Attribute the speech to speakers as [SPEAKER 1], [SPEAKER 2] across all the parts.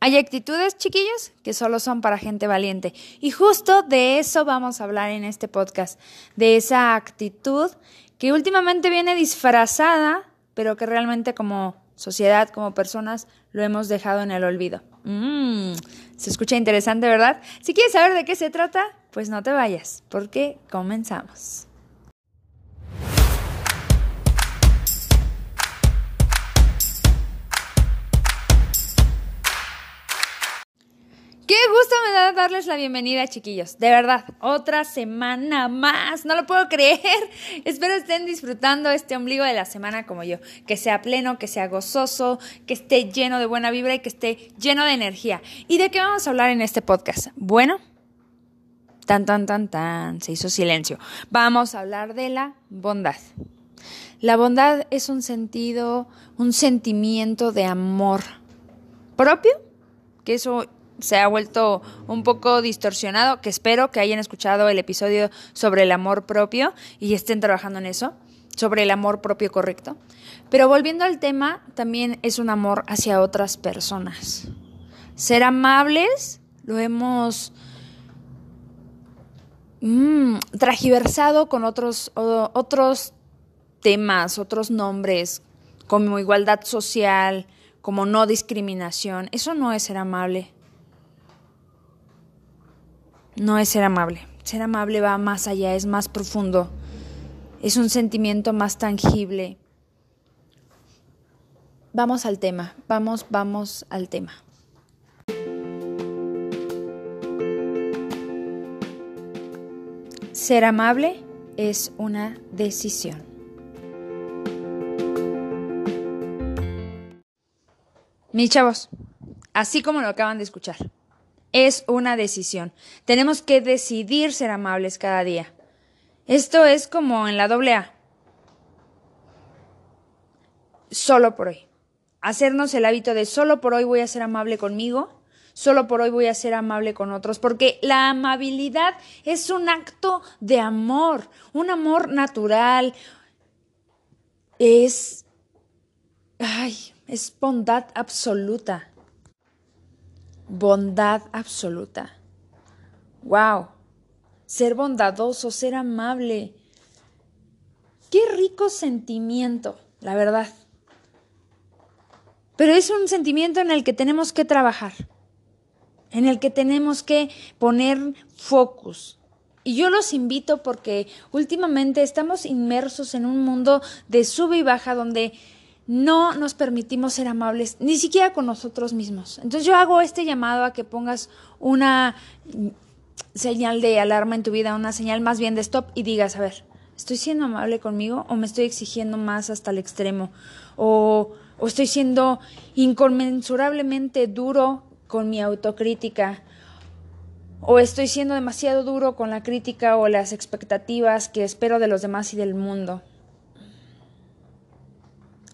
[SPEAKER 1] Hay actitudes, chiquillos, que solo son para gente valiente. Y justo de eso vamos a hablar en este podcast, de esa actitud que últimamente viene disfrazada, pero que realmente como sociedad, como personas, lo hemos dejado en el olvido. Mm, se escucha interesante, ¿verdad? Si quieres saber de qué se trata, pues no te vayas, porque comenzamos. Qué gusto me da darles la bienvenida, chiquillos. De verdad, otra semana más. No lo puedo creer. Espero estén disfrutando este ombligo de la semana como yo. Que sea pleno, que sea gozoso, que esté lleno de buena vibra y que esté lleno de energía. ¿Y de qué vamos a hablar en este podcast? Bueno, tan, tan, tan, tan. Se hizo silencio. Vamos a hablar de la bondad. La bondad es un sentido, un sentimiento de amor propio, que eso se ha vuelto un poco distorsionado, que espero que hayan escuchado el episodio sobre el amor propio y estén trabajando en eso, sobre el amor propio correcto. Pero volviendo al tema, también es un amor hacia otras personas. Ser amables lo hemos mm, tragiversado con otros, otros temas, otros nombres, como igualdad social, como no discriminación. Eso no es ser amable no es ser amable. Ser amable va más allá, es más profundo, es un sentimiento más tangible. Vamos al tema, vamos, vamos al tema. Ser amable es una decisión. Mis chavos, así como lo acaban de escuchar, es una decisión. Tenemos que decidir ser amables cada día. Esto es como en la doble A. Solo por hoy. Hacernos el hábito de solo por hoy voy a ser amable conmigo, solo por hoy voy a ser amable con otros, porque la amabilidad es un acto de amor, un amor natural. Es... Ay, es bondad absoluta bondad absoluta. ¡Wow! Ser bondadoso, ser amable. Qué rico sentimiento, la verdad. Pero es un sentimiento en el que tenemos que trabajar, en el que tenemos que poner focus. Y yo los invito porque últimamente estamos inmersos en un mundo de sube y baja donde no nos permitimos ser amables, ni siquiera con nosotros mismos. Entonces yo hago este llamado a que pongas una señal de alarma en tu vida, una señal más bien de stop y digas, a ver, ¿estoy siendo amable conmigo o me estoy exigiendo más hasta el extremo? ¿O, estoy siendo inconmensurablemente duro con mi autocrítica? ¿O estoy siendo demasiado duro con la crítica o las expectativas que espero de los demás y del mundo?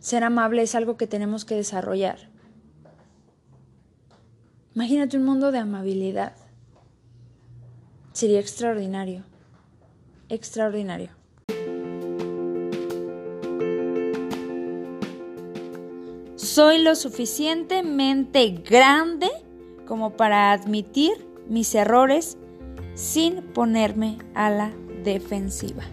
[SPEAKER 1] Ser amable es algo que tenemos que desarrollar. Imagínate un mundo de amabilidad. Sería extraordinario. Extraordinario. Soy lo suficientemente grande como para admitir mis errores sin ponerme a la defensiva.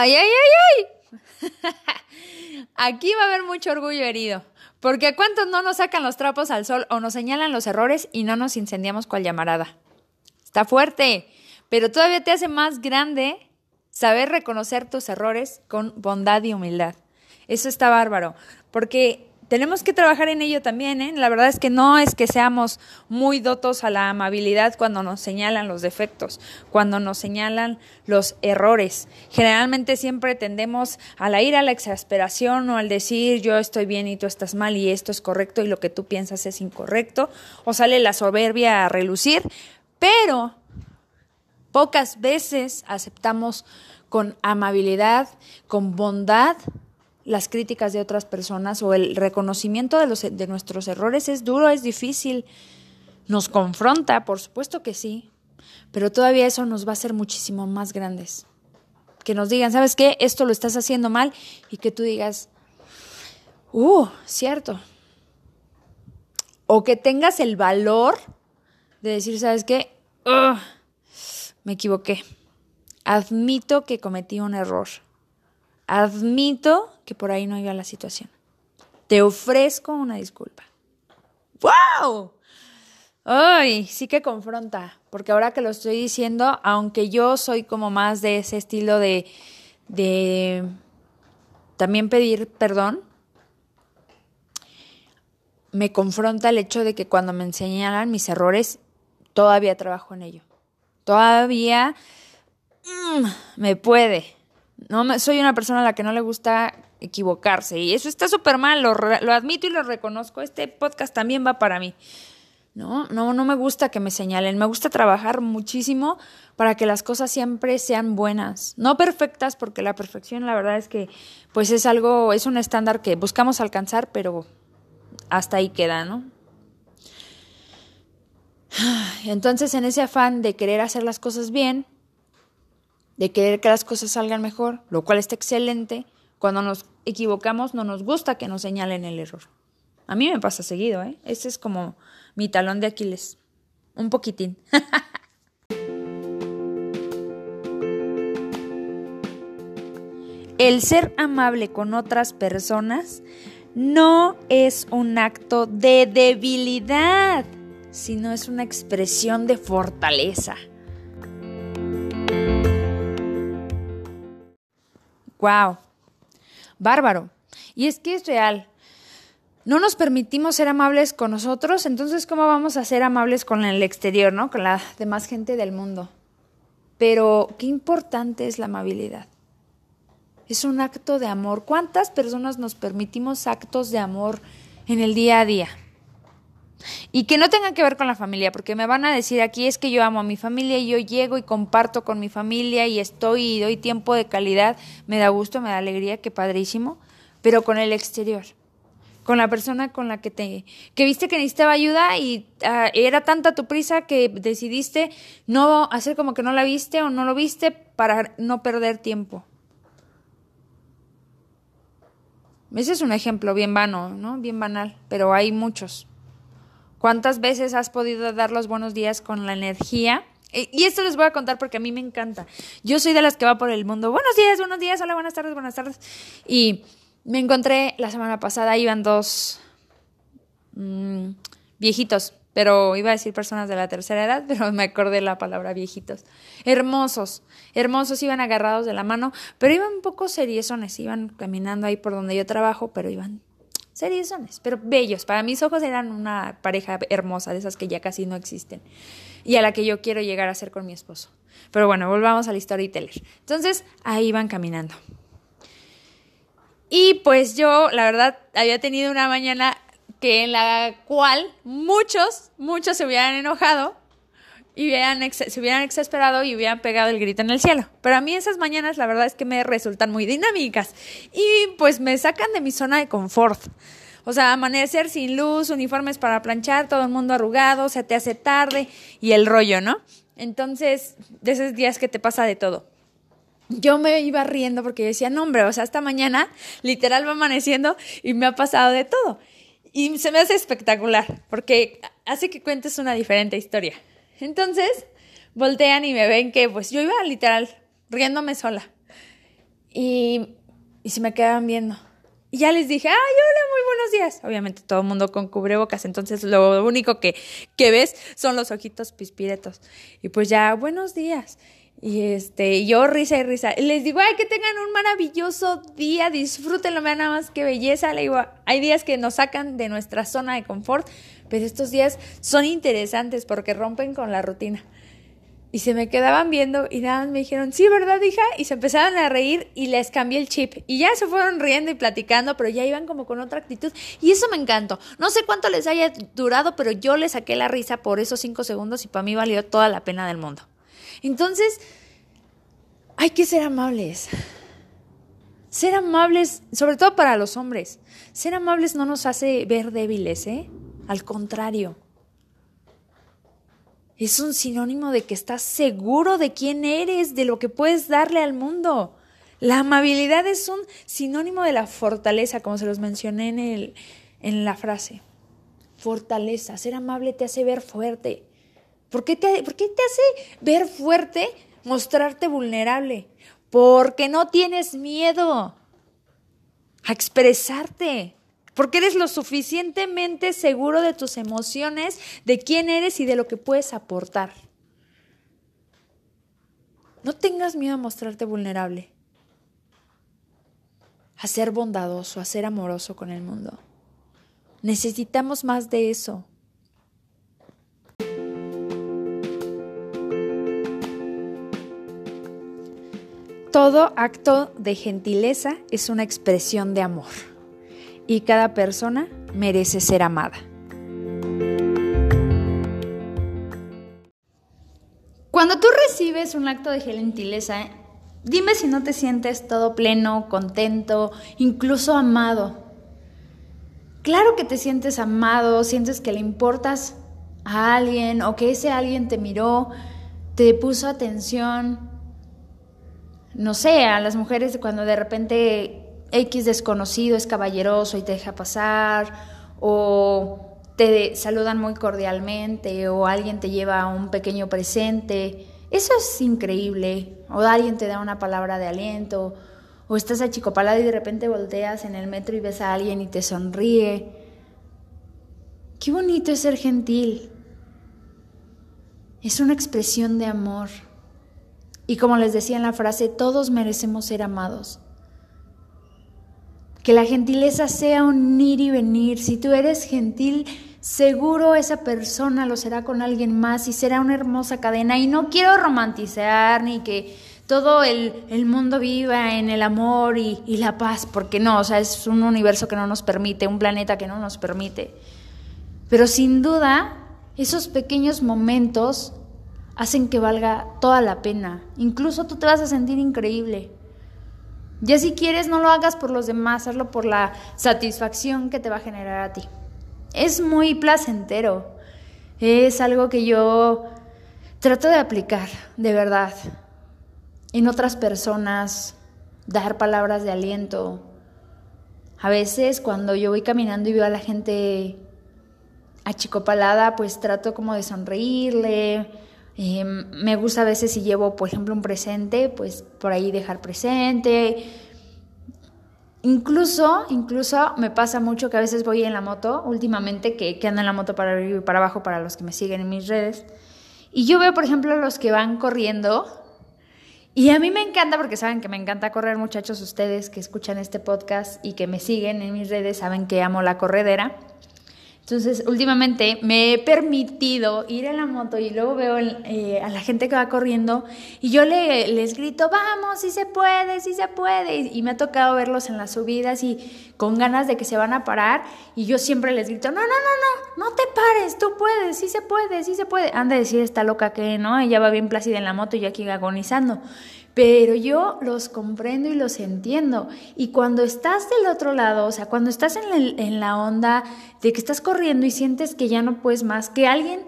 [SPEAKER 1] Ay, ay, ay, ay. Aquí va a haber mucho orgullo herido. Porque cuántos no nos sacan los trapos al sol o nos señalan los errores y no nos incendiamos cual llamarada. Está fuerte, pero todavía te hace más grande saber reconocer tus errores con bondad y humildad. Eso está bárbaro, porque tenemos que trabajar en ello también, ¿eh? La verdad es que no es que seamos muy dotos a la amabilidad cuando nos señalan los defectos, cuando nos señalan los errores. Generalmente siempre tendemos a la ira, a la exasperación o al decir yo estoy bien y tú estás mal y esto es correcto y lo que tú piensas es incorrecto, o sale la soberbia a relucir, pero pocas veces aceptamos con amabilidad, con bondad, las críticas de otras personas o el reconocimiento de, los, de nuestros errores es duro, es difícil, nos confronta, por supuesto que sí, pero todavía eso nos va a hacer muchísimo más grandes. Que nos digan, ¿sabes qué? Esto lo estás haciendo mal y que tú digas, Uh, cierto. O que tengas el valor de decir, ¿sabes qué? me equivoqué. Admito que cometí un error. Admito que por ahí no iba la situación. Te ofrezco una disculpa. ¡Wow! Ay, sí que confronta, porque ahora que lo estoy diciendo, aunque yo soy como más de ese estilo de, de también pedir perdón, me confronta el hecho de que cuando me señalan mis errores, todavía trabajo en ello. Todavía mm, me puede. No soy una persona a la que no le gusta equivocarse y eso está súper mal, lo, lo admito y lo reconozco. Este podcast también va para mí. ¿no? No, no me gusta que me señalen, me gusta trabajar muchísimo para que las cosas siempre sean buenas, no perfectas, porque la perfección la verdad es que pues es algo, es un estándar que buscamos alcanzar, pero hasta ahí queda, ¿no? Entonces en ese afán de querer hacer las cosas bien, de querer que las cosas salgan mejor, lo cual está excelente, cuando nos equivocamos no nos gusta que nos señalen el error. A mí me pasa seguido, ¿eh? Ese es como mi talón de Aquiles. Un poquitín. El ser amable con otras personas no es un acto de debilidad, sino es una expresión de fortaleza. ¡Wow! Bárbaro. Y es que es real no nos permitimos ser amables con nosotros, entonces ¿cómo vamos a ser amables con el exterior, ¿no? Con la demás gente del mundo. Pero qué importante es la amabilidad. Es un acto de amor. ¿Cuántas personas nos permitimos actos de amor en el día a día? Y que no tengan que ver con la familia, porque me van a decir aquí es que yo amo a mi familia y yo llego y comparto con mi familia y estoy y doy tiempo de calidad, me da gusto, me da alegría, qué padrísimo, pero con el exterior con la persona con la que te que viste que necesitaba ayuda y ah, era tanta tu prisa que decidiste no hacer como que no la viste o no lo viste para no perder tiempo. Ese es un ejemplo bien vano, ¿no? Bien banal, pero hay muchos. ¿Cuántas veces has podido dar los buenos días con la energía? Y esto les voy a contar porque a mí me encanta. Yo soy de las que va por el mundo. Buenos días, buenos días, hola, buenas tardes, buenas tardes. Y me encontré la semana pasada, iban dos mm, viejitos, pero iba a decir personas de la tercera edad, pero me acordé la palabra viejitos. Hermosos, hermosos, iban agarrados de la mano, pero iban un poco seriezones, iban caminando ahí por donde yo trabajo, pero iban seriezones, pero bellos. Para mis ojos eran una pareja hermosa, de esas que ya casi no existen, y a la que yo quiero llegar a ser con mi esposo. Pero bueno, volvamos al storyteller. Entonces, ahí iban caminando. Y pues yo, la verdad, había tenido una mañana que en la cual muchos, muchos se hubieran enojado y hubieran se hubieran exasperado y hubieran pegado el grito en el cielo. Pero a mí esas mañanas la verdad es que me resultan muy dinámicas y pues me sacan de mi zona de confort. O sea, amanecer sin luz, uniformes para planchar, todo el mundo arrugado, se te hace tarde y el rollo, ¿no? Entonces, de esos días que te pasa de todo yo me iba riendo porque yo decía, no, hombre, o sea, esta mañana literal va amaneciendo y me ha pasado de todo. Y se me hace espectacular porque hace que cuentes una diferente historia. Entonces, voltean y me ven que pues yo iba literal riéndome sola. Y, y se me quedaban viendo. Y ya les dije, ay, hola, muy buenos días. Obviamente todo el mundo con cubrebocas, entonces lo único que, que ves son los ojitos pispiretos. Y pues ya, buenos días. Y este, yo risa y risa. les digo, ay, que tengan un maravilloso día, disfrútenlo, vean nada más qué belleza. Le digo, hay días que nos sacan de nuestra zona de confort, pero estos días son interesantes porque rompen con la rutina. Y se me quedaban viendo y nada me dijeron, sí, ¿verdad, hija? Y se empezaron a reír y les cambié el chip. Y ya se fueron riendo y platicando, pero ya iban como con otra actitud. Y eso me encantó. No sé cuánto les haya durado, pero yo les saqué la risa por esos cinco segundos y para mí valió toda la pena del mundo. Entonces, hay que ser amables. Ser amables, sobre todo para los hombres. Ser amables no nos hace ver débiles, ¿eh? Al contrario. Es un sinónimo de que estás seguro de quién eres, de lo que puedes darle al mundo. La amabilidad es un sinónimo de la fortaleza, como se los mencioné en, el, en la frase. Fortaleza, ser amable te hace ver fuerte. ¿Por qué, te, ¿Por qué te hace ver fuerte mostrarte vulnerable? Porque no tienes miedo a expresarte. Porque eres lo suficientemente seguro de tus emociones, de quién eres y de lo que puedes aportar. No tengas miedo a mostrarte vulnerable a ser bondadoso, a ser amoroso con el mundo. Necesitamos más de eso. Todo acto de gentileza es una expresión de amor y cada persona merece ser amada. Cuando tú recibes un acto de gentileza, Dime si no te sientes todo pleno, contento, incluso amado. Claro que te sientes amado, sientes que le importas a alguien o que ese alguien te miró, te puso atención. No sé, a las mujeres cuando de repente X desconocido es caballeroso y te deja pasar o te saludan muy cordialmente o alguien te lleva un pequeño presente. Eso es increíble. O alguien te da una palabra de aliento. O estás achicopalado y de repente volteas en el metro y ves a alguien y te sonríe. Qué bonito es ser gentil. Es una expresión de amor. Y como les decía en la frase, todos merecemos ser amados. Que la gentileza sea un ir y venir. Si tú eres gentil, seguro esa persona lo será con alguien más y será una hermosa cadena. Y no quiero romantizar ni que todo el, mundo viva en el amor y, y, la paz, porque no, o sea, es un universo que no nos permite, un planeta que no nos permite. Pero sin duda, esos pequeños momentos hacen que valga toda la pena. Incluso tú te vas a sentir increíble. Ya si quieres, no lo hagas por los demás, hazlo por la satisfacción que te va a generar a ti es muy placentero. Es algo que yo trato de aplicar, de verdad, en otras personas, dar palabras de aliento. A veces cuando yo voy caminando y veo a la gente achicopalada, pues trato como de sonreírle. Eh, me gusta a veces si llevo, por ejemplo, un presente, pues por ahí dejar presente Incluso, incluso me pasa mucho que a veces voy en la moto, últimamente que, que ando en la moto para arriba y para abajo para los que me siguen en mis redes. Y yo veo, por ejemplo, los que van corriendo. Y a mí me encanta, porque saben que me encanta correr, muchachos, ustedes que escuchan este podcast y que me siguen en mis redes, saben que amo la corredera. Entonces, últimamente me he permitido ir en la moto y luego veo eh, a la gente que va corriendo y yo le, les grito, vamos, si se puede, si se puede. Y, me ha tocado verlos en las subidas y con ganas de que se van a parar y yo siempre les grito, no, no, no, no, no te pares, tú puedes, sí se puede, sí se puede. Anda a decir esta loca que no, ella va bien plácida en la moto y yo aquí agonizando pero yo los comprendo y los entiendo. Y cuando estás del otro lado, o sea, cuando estás en, la onda de que estás corriendo y sientes que ya no puedes más, que alguien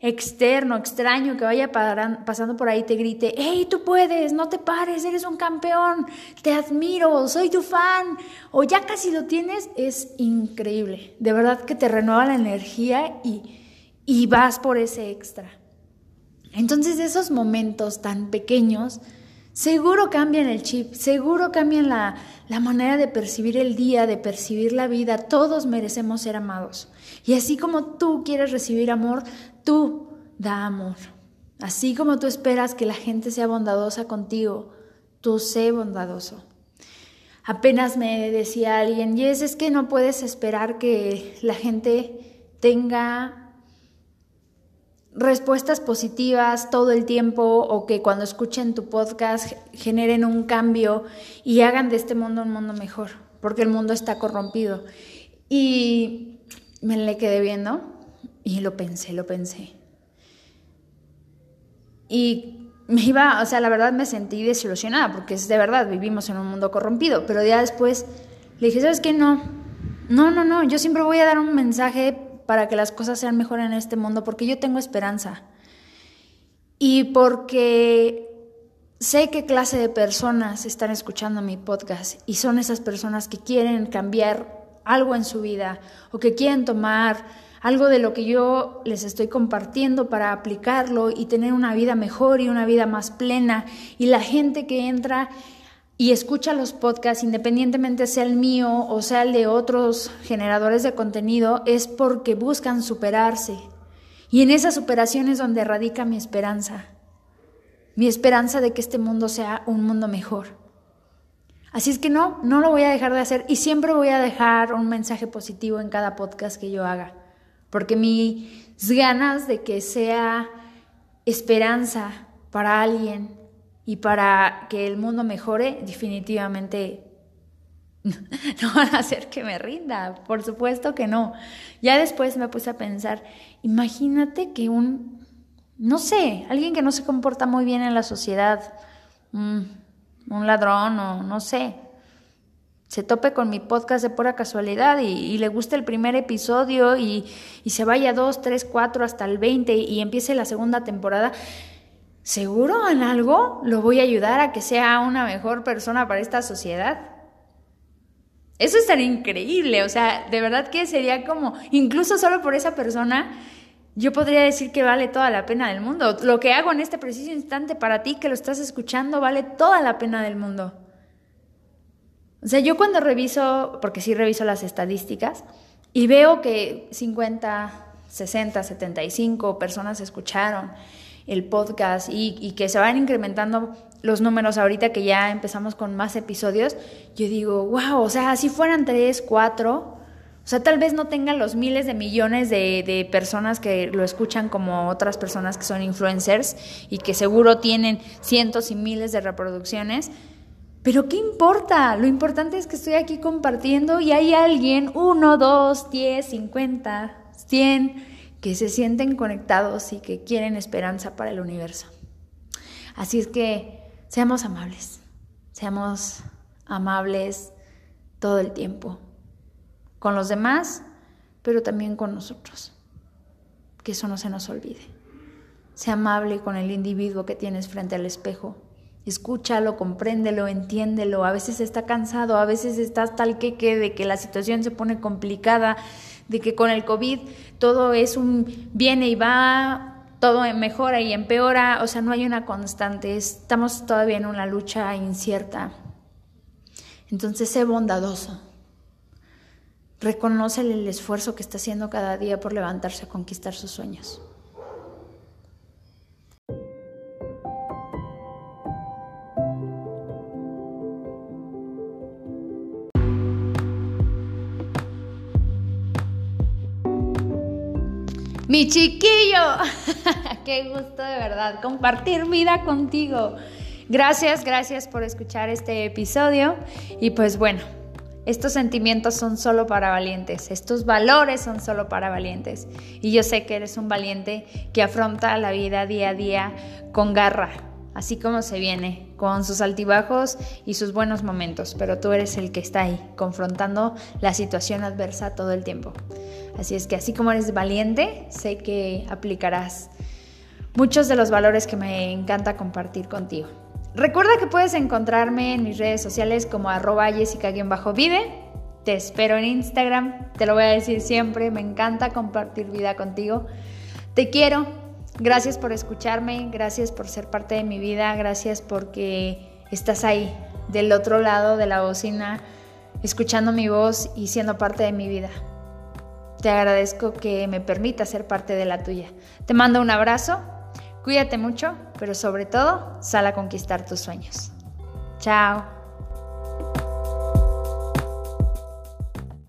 [SPEAKER 1] externo, extraño, que vaya pasando por ahí te grite, hey, tú puedes, no te pares, eres un campeón, te admiro, soy tu fan, o ya casi lo tienes, es increíble. De verdad que te renueva la energía y, y vas por ese extra. Entonces esos momentos tan pequeños, Seguro cambian el chip, seguro cambian la, la, manera de percibir el día, de percibir la vida. Todos merecemos ser amados. Y así como tú quieres recibir amor, tú da amor. Así como tú esperas que la gente sea bondadosa contigo, tú sé bondadoso. Apenas me decía alguien, Yes, es que no puedes esperar que la gente tenga respuestas positivas todo el tiempo o que cuando escuchen tu podcast generen un cambio y hagan de este mundo un mundo mejor, porque el mundo está corrompido. Y me le quedé viendo y lo pensé, lo pensé. Y me iba, o sea, la verdad me sentí desilusionada, porque es de verdad, vivimos en un mundo corrompido, pero ya después le dije, ¿sabes qué? No, no, no, no, yo siempre voy a dar un mensaje para que las cosas sean mejor en este mundo, porque yo tengo esperanza. Y porque sé qué clase de personas están escuchando mi podcast y son esas personas que quieren cambiar algo en su vida o que quieren tomar algo de lo que yo les estoy compartiendo para aplicarlo y tener una vida mejor y una vida más plena. Y la gente que entra y escucha los podcasts, independientemente sea el mío o sea el de otros generadores de contenido, es porque buscan superarse. Y en esa superación es donde radica mi esperanza mi esperanza de que este mundo sea un mundo mejor. Así es que no, no lo voy a dejar de hacer y siempre voy a dejar un mensaje positivo en cada podcast que yo haga, porque mis ganas de que sea esperanza para alguien y para que el mundo mejore definitivamente no van a hacer que me rinda, por supuesto que no. Ya después me puse a pensar, imagínate que un no sé, alguien que no se comporta muy bien en la sociedad, mm, un ladrón o no sé, se tope con mi podcast de pura casualidad y, le guste el primer episodio y, y, se vaya dos, tres, cuatro hasta el 20 y empiece la segunda temporada, seguro en algo lo voy a ayudar a que sea una mejor persona para esta sociedad. Eso estaría increíble, o sea, de verdad que sería como, incluso solo por esa persona, yo podría decir que vale toda la pena del mundo. Lo que hago en este preciso instante para ti que lo estás escuchando vale toda la pena del mundo. O sea, yo cuando reviso, porque sí reviso las estadísticas, y veo que 50, 60, 75 personas escucharon el podcast y, que se van incrementando los números ahorita que ya empezamos con más episodios, yo digo, wow, o sea, si fueran 3, 4, o sea, tal vez no tengan los miles de millones de, personas que lo escuchan como otras personas que son influencers y que seguro tienen cientos y miles de reproducciones. Pero ¿qué importa? Lo importante es que estoy aquí compartiendo y hay alguien, uno, dos, diez, cincuenta, cien, que se sienten conectados y que quieren esperanza para el universo. Así es que seamos amables, seamos amables todo el tiempo con los demás, pero también con nosotros. Que eso no se nos olvide. Sea amable con el individuo que tienes frente al espejo. Escúchalo, compréndelo, entiéndelo. A veces está cansado, a veces estás tal que que de que la situación se pone complicada, de que con el COVID todo es un viene y va, todo mejora y empeora, o sea, no hay una constante, estamos todavía en una lucha incierta. Entonces, sé bondadoso, Reconócele el esfuerzo que está haciendo cada día por levantarse a conquistar sus sueños. Mi chiquillo, qué gusto de verdad compartir vida contigo. Gracias, gracias por escuchar este episodio y pues bueno, estos sentimientos son solo para valientes, estos valores son solo para valientes. Y yo sé que eres un valiente que afronta la vida día a día con garra, así como se viene, con sus altibajos y sus buenos momentos, pero tú eres el que está ahí, confrontando la situación adversa todo el tiempo. Así es que así como eres valiente, sé que aplicarás muchos de los valores que me encanta compartir contigo. Recuerda que puedes encontrarme en mis redes sociales como arroba jessica-vive. Te espero en Instagram, te lo voy a decir siempre, me encanta compartir vida contigo. Te quiero, gracias por escucharme, gracias por ser parte de mi vida, gracias porque estás ahí, del otro lado de la bocina, escuchando mi voz y siendo parte de mi vida. Te agradezco que me permita ser parte de la tuya. Te mando un abrazo Cuídate mucho, pero sobre todo, sal a conquistar tus sueños. Chao.